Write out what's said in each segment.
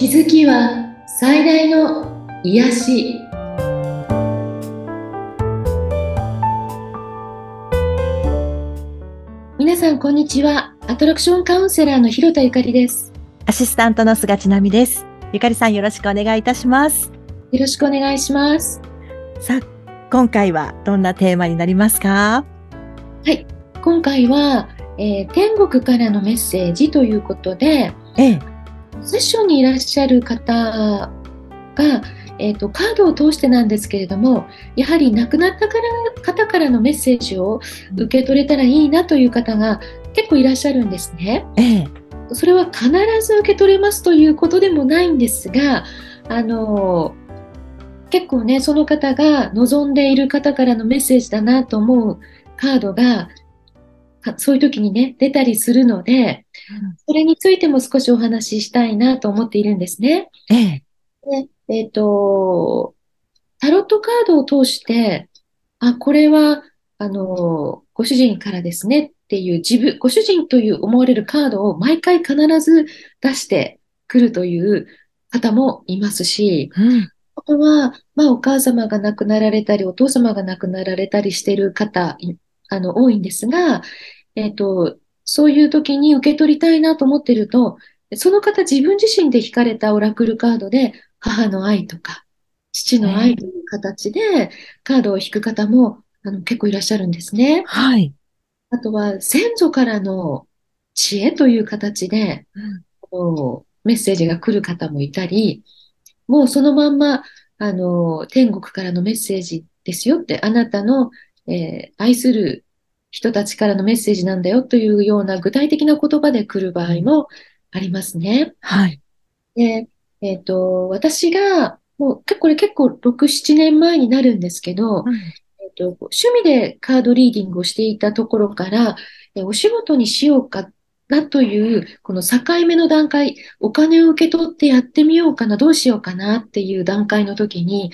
気づきは最大の癒し。皆さんこんにちは。アトラクションカウンセラーの広田ゆかりです。アシスタントの菅千奈美です。ゆかりさんよろしくお願いいたします。よろしくお願いします。さあ今回はどんなテーマになりますか？はい。今回は、えー、天国からのメッセージということで、ええ、セッションにいらっしゃる方が、えーと、カードを通してなんですけれどもやはり亡くなったから方からのメッセージを受け取れたらいいなという方が結構いらっしゃるんですね。ええ、それは必ず受け取れますということでもないんですがあの結構ねその方が望んでいる方からのメッセージだなと思うカードがそういう時にね、出たりするので、それについても少しお話ししたいなと思っているんですね。ええ。でえっ、ー、と、タロットカードを通して、あ、これは、あの、ご主人からですねっていう自分、ご主人という思われるカードを毎回必ず出してくるという方もいますし、うん、あとは、まあ、お母様が亡くなられたり、お父様が亡くなられたりしている方あの、多いんですが、えっ、ー、と、そういう時に受け取りたいなと思ってると、その方自分自身で引かれたオラクルカードで、母の愛とか、父の愛という形でカードを引く方もあの結構いらっしゃるんですね。はい。あとは先祖からの知恵という形で、うん、メッセージが来る方もいたり、もうそのまんま、あの、天国からのメッセージですよって、あなたのえー、愛する人たちからのメッセージなんだよというような具体的な言葉で来る場合もありますね。はい。で、えっ、ー、と、私が、もう、これ結構6、7年前になるんですけど、うん、えっ、と、趣味でカードリーディングをしていたところから、えお仕事にしようかなという、この境目の段階、お金を受け取ってやってみようかな、どうしようかなっていう段階の時に、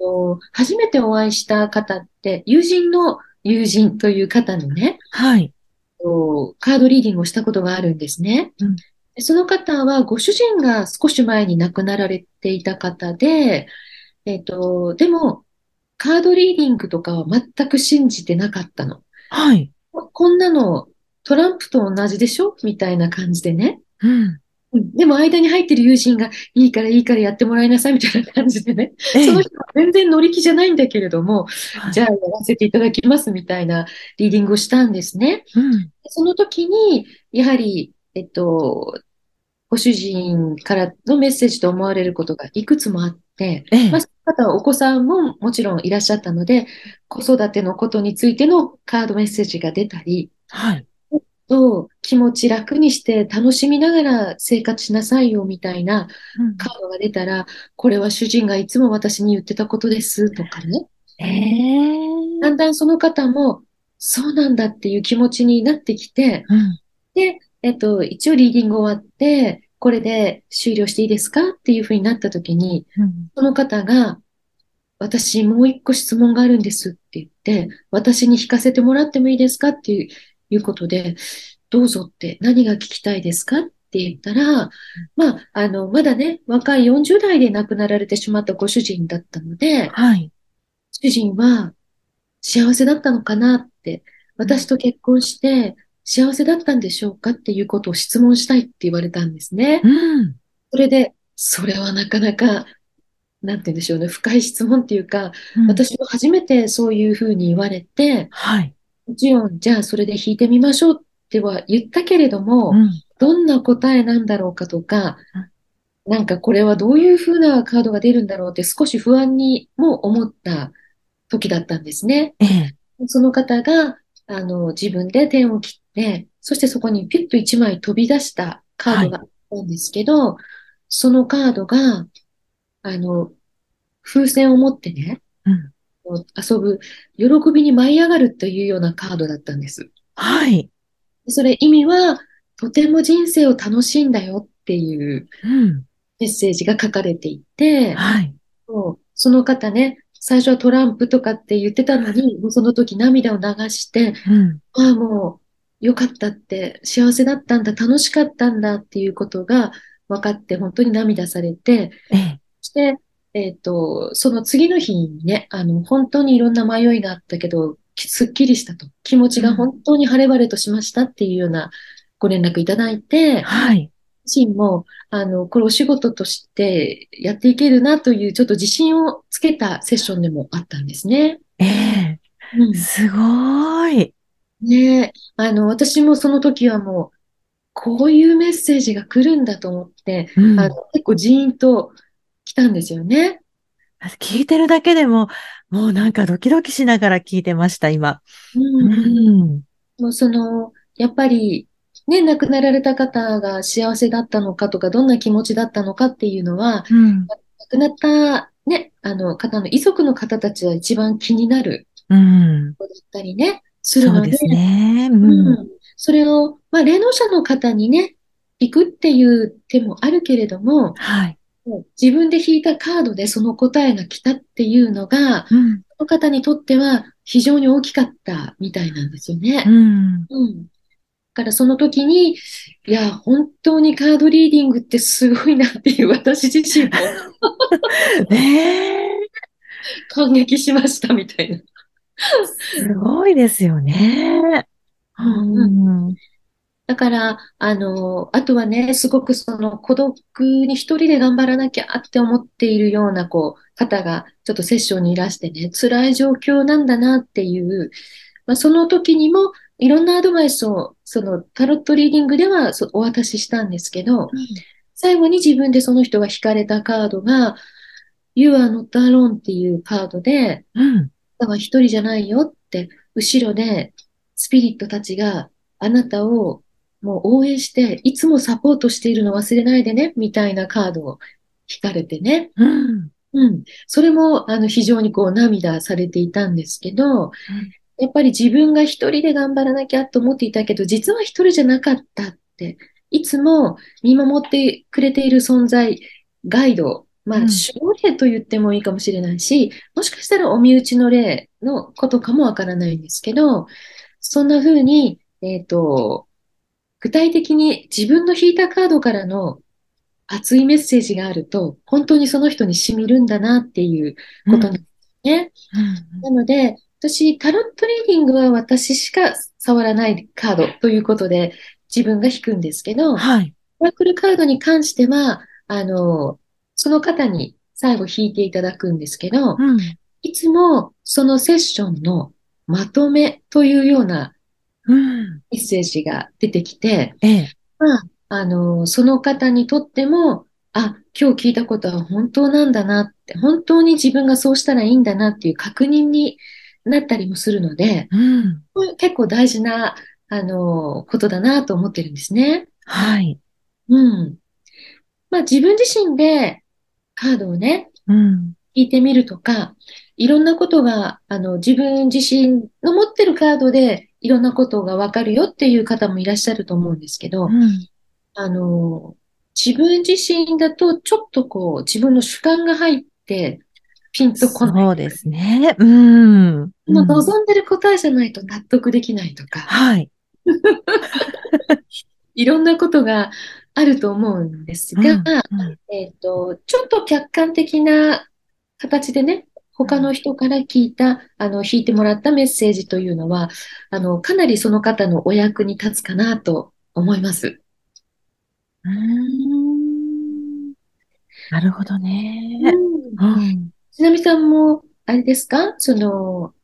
うん、初めてお会いした方って、友人の友人という方のね、はい。カードリーディングをしたことがあるんですね。うん、その方はご主人が少し前に亡くなられていた方で、えっ、ー、と、でも、カードリーディングとかは全く信じてなかったの。はい。こんなのトランプと同じでしょ？みたいな感じでね。うん。でも間に入ってる友人がいいからいいからやってもらいなさいみたいな感じでね、その人は全然乗り気じゃないんだけれども、じゃあやらせていただきますみたいなリーディングをしたんですね。うん、その時に、やはり、えっと、ご主人からのメッセージと思われることがいくつもあって、ええ、まあ、その方はお子さんももちろんいらっしゃったので、子育てのことについてのカードメッセージが出たり、はい、と気持ち楽にして楽しみながら生活しなさいよみたいなカードが出たら、うん、これは主人がいつも私に言ってたことですとかね。えー、だんだんその方もそうなんだっていう気持ちになってきて、うん、で、えっと、一応リーディング終わって、これで終了していいですかっていうふうになった時に、うん、その方が、私もう一個質問があるんですって言って、私に聞かせてもらってもいいですかっていういうことで、どうぞって何が聞きたいですかって言ったら、まあ、あの、まだね、若い40代で亡くなられてしまったご主人だったので、はい。主人は幸せだったのかなって、私と結婚して幸せだったんでしょうかっていうことを質問したいって言われたんですね。うん。それで、それはなかなか、なんて言うんでしょうね、深い質問っていうか、うん、私も初めてそういうふうに言われて、はい。もちろん、じゃあそれで弾いてみましょうっては言ったけれども、うん、どんな答えなんだろうかとか、なんかこれはどういうふうなカードが出るんだろうって少し不安にも思った時だったんですね。ええ、その方があの自分で点を切って、そしてそこにピュッと1枚飛び出したカードがあったんですけど、はい、そのカードが、あの、風船を持ってね、うん遊ぶ、喜びに舞い上がるというようなカードだったんです。はい。それ意味は、とても人生を楽しいんだよっていうメッセージが書かれていて、はい。その方ね、最初はトランプとかって言ってたのに、もうその時涙を流して、うん、ああ、もうよかったって、幸せだったんだ、楽しかったんだっていうことが分かって本当に涙されて、ええ。そして、えっと、その次の日にね、あの、本当にいろんな迷いがあったけど、きすっきりしたと。気持ちが本当に晴れ晴れとしましたっていうようなご連絡いただいて、はい。自身も、あの、これお仕事としてやっていけるなという、ちょっと自信をつけたセッションでもあったんですね。ええ。うん。すごい。ねえ、あの、私もその時はもう、こういうメッセージが来るんだと思って、うんあの、結構ジーンと来たんですよね。聞いてるだけでも、もうなんかドキドキしながら聞いてました、今。う。うんん。もうその、やっぱり、ね、亡くなられた方が幸せだったのかとか、どんな気持ちだったのかっていうのは、うん。亡くなったね、あの方の遺族の方たちは一番気になるうん。だったりね、するので、そうですね。う。うんん。それを、まあ、霊能者の方にね、行くっていう手もあるけれども、はい。自分で引いたカードでその答えが来たっていうのが、うん。その方にとっては非常に大きかったみたいなんですよね。うん。うん。だからその時に、いや、本当にカードリーディングってすごいなっていう私自身も ねえ。感激しましたみたいな。すごいですよね。うんうん。だから、あの、あとはね、すごくその孤独に一人で頑張らなきゃって思っているような、こう、方がちょっとセッションにいらしてね、辛い状況なんだなっていう、まあ、その時にもいろんなアドバイスを、そのタロットリーディングではそお渡ししたんですけど、最後に自分でその人が引かれたカードが、You are not alone っていうカードで、うん。だから一人じゃないよって、後ろでスピリットたちがあなたをもう応援して、いつもサポートしているの忘れないでね、みたいなカードを引かれてね。うん。うん。それも、あの、非常にこう涙されていたんですけど、やっぱり自分が一人で頑張らなきゃと思っていたけど、実は一人じゃなかったって、いつも見守ってくれている存在、ガイド、まあ、うん守護霊と言ってもいいかもしれないし、もしかしたらお身内の霊のことかもわからないんですけど、そんな風に、えっと、具体的に自分の引いたカードからの熱いメッセージがあると、本当にその人に染みるんだなっていうことなんですね。なので、私、タロットリーディングは私しか触らないカードということで自分が引くんですけど、はい。オラクルカードに関しては、あの、その方に最後引いていただくんですけど、うん。いつもそのセッションのまとめというようなうん。メッセージが出てきて、ええ。まあ、あの、その方にとっても、あ、今日聞いたことは本当なんだなって、本当に自分がそうしたらいいんだなっていう確認になったりもするので、うん。結構大事な、あの、ことだなと思ってるんですね。はい。うん。まあ自分自身でカードをね、うん。引いてみるとか、いろんなことが、あの、自分自身の持ってるカードでいろんなことがわかるよっていう方もいらっしゃると思うんですけど、うん。あの、自分自身だとちょっとこう、自分の主観が入って、ピンとこない。そうですね。うん。望んでる答えじゃないと納得できないとか、はい。いろんなことがあると思うんですが、うんうんえっと、ちょっと客観的な形でね、他の人から聞いた、あの、引いてもらったメッセージというのは、あの、かなりその方のお役に立つかなと思います。うーんなるほどね。うんうん。ちなみさんも、あれですか？その、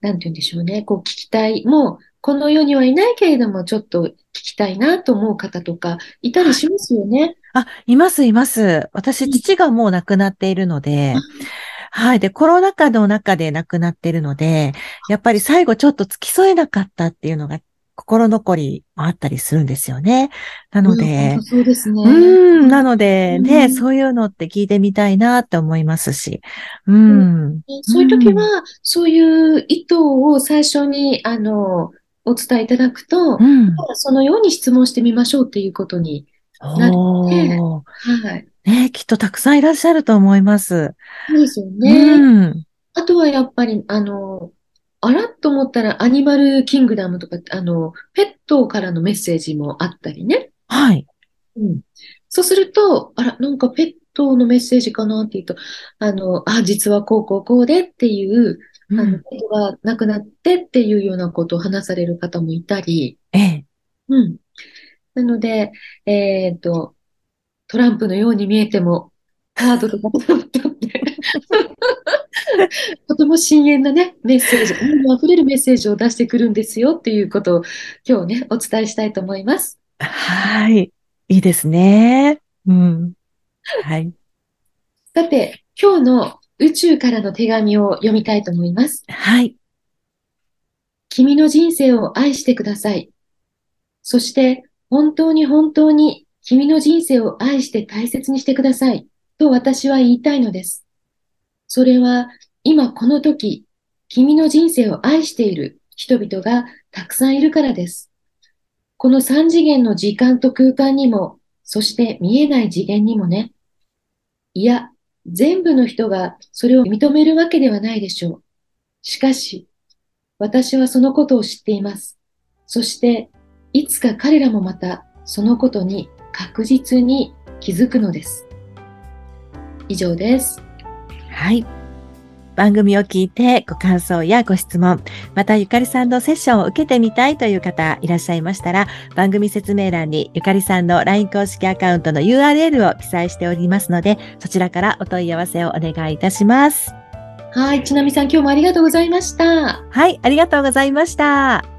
なんて言うんでしょうね。こう聞きたい。もう、この世にはいないけれども、ちょっと聞きたいなと思う方とか、いたりしますよね？あ、います、います。私、父がもう亡くなっているので、はい。で、コロナ禍の中で亡くなっているので、やっぱり最後ちょっと付き添えなかったっていうのが心残りもあったりするんですよね。なのうんで本当、そうですね。うーん、なので、うね、んそういうのって聞いてみたいなって思いますし。うん。そういう時は、そういう意図を最初に、あの、お伝えいただくと、うん。そのように質問してみましょうっていうことに。なるおー。はい。ね、きっとたくさんいらっしゃると思います。そうですよね。うん。あとはやっぱり、あの、あらと思ったらアニマルキングダムとか、あの、ペットからのメッセージもあったりね。はい。うん。そうすると、あら、なんかペットのメッセージかなって言うと、あの、あ、実はこうこうこうでっていう、あの、ペットが亡くなってっていうようなことを話される方もいたり、ええ。うん。なので、えっと、トランプのように見えても、カードとかトランプって とても深遠なね、メッセージ、愛溢れるメッセージを出してくるんですよっていうことを今日ね、お伝えしたいと思います。はい。いいですね。うん。はい。さて、今日の宇宙からの手紙を読みたいと思います。はい。君の人生を愛してください。そして、本当に本当に君の人生を愛して大切にしてください。と私は言いたいのです。それは、今この時、君の人生を愛している人々がたくさんいるからです。この三次元の時間と空間にも、そして見えない次元にもね。いや、全部の人がそれを認めるわけではないでしょう。しかし、私はそのことを知っています。そして、いつか彼らもまたそのことに確実に気づくのです。以上です。はい。番組を聞いてご感想やご質問、またゆかりさんのセッションを受けてみたいという方いらっしゃいましたら、番組説明欄にゆかりさんの LINE 公式アカウントの URL を記載しておりますので、そちらからお問い合わせをお願いいたします。はい、ちなみさん今日もありがとうございました。はい、ありがとうございました。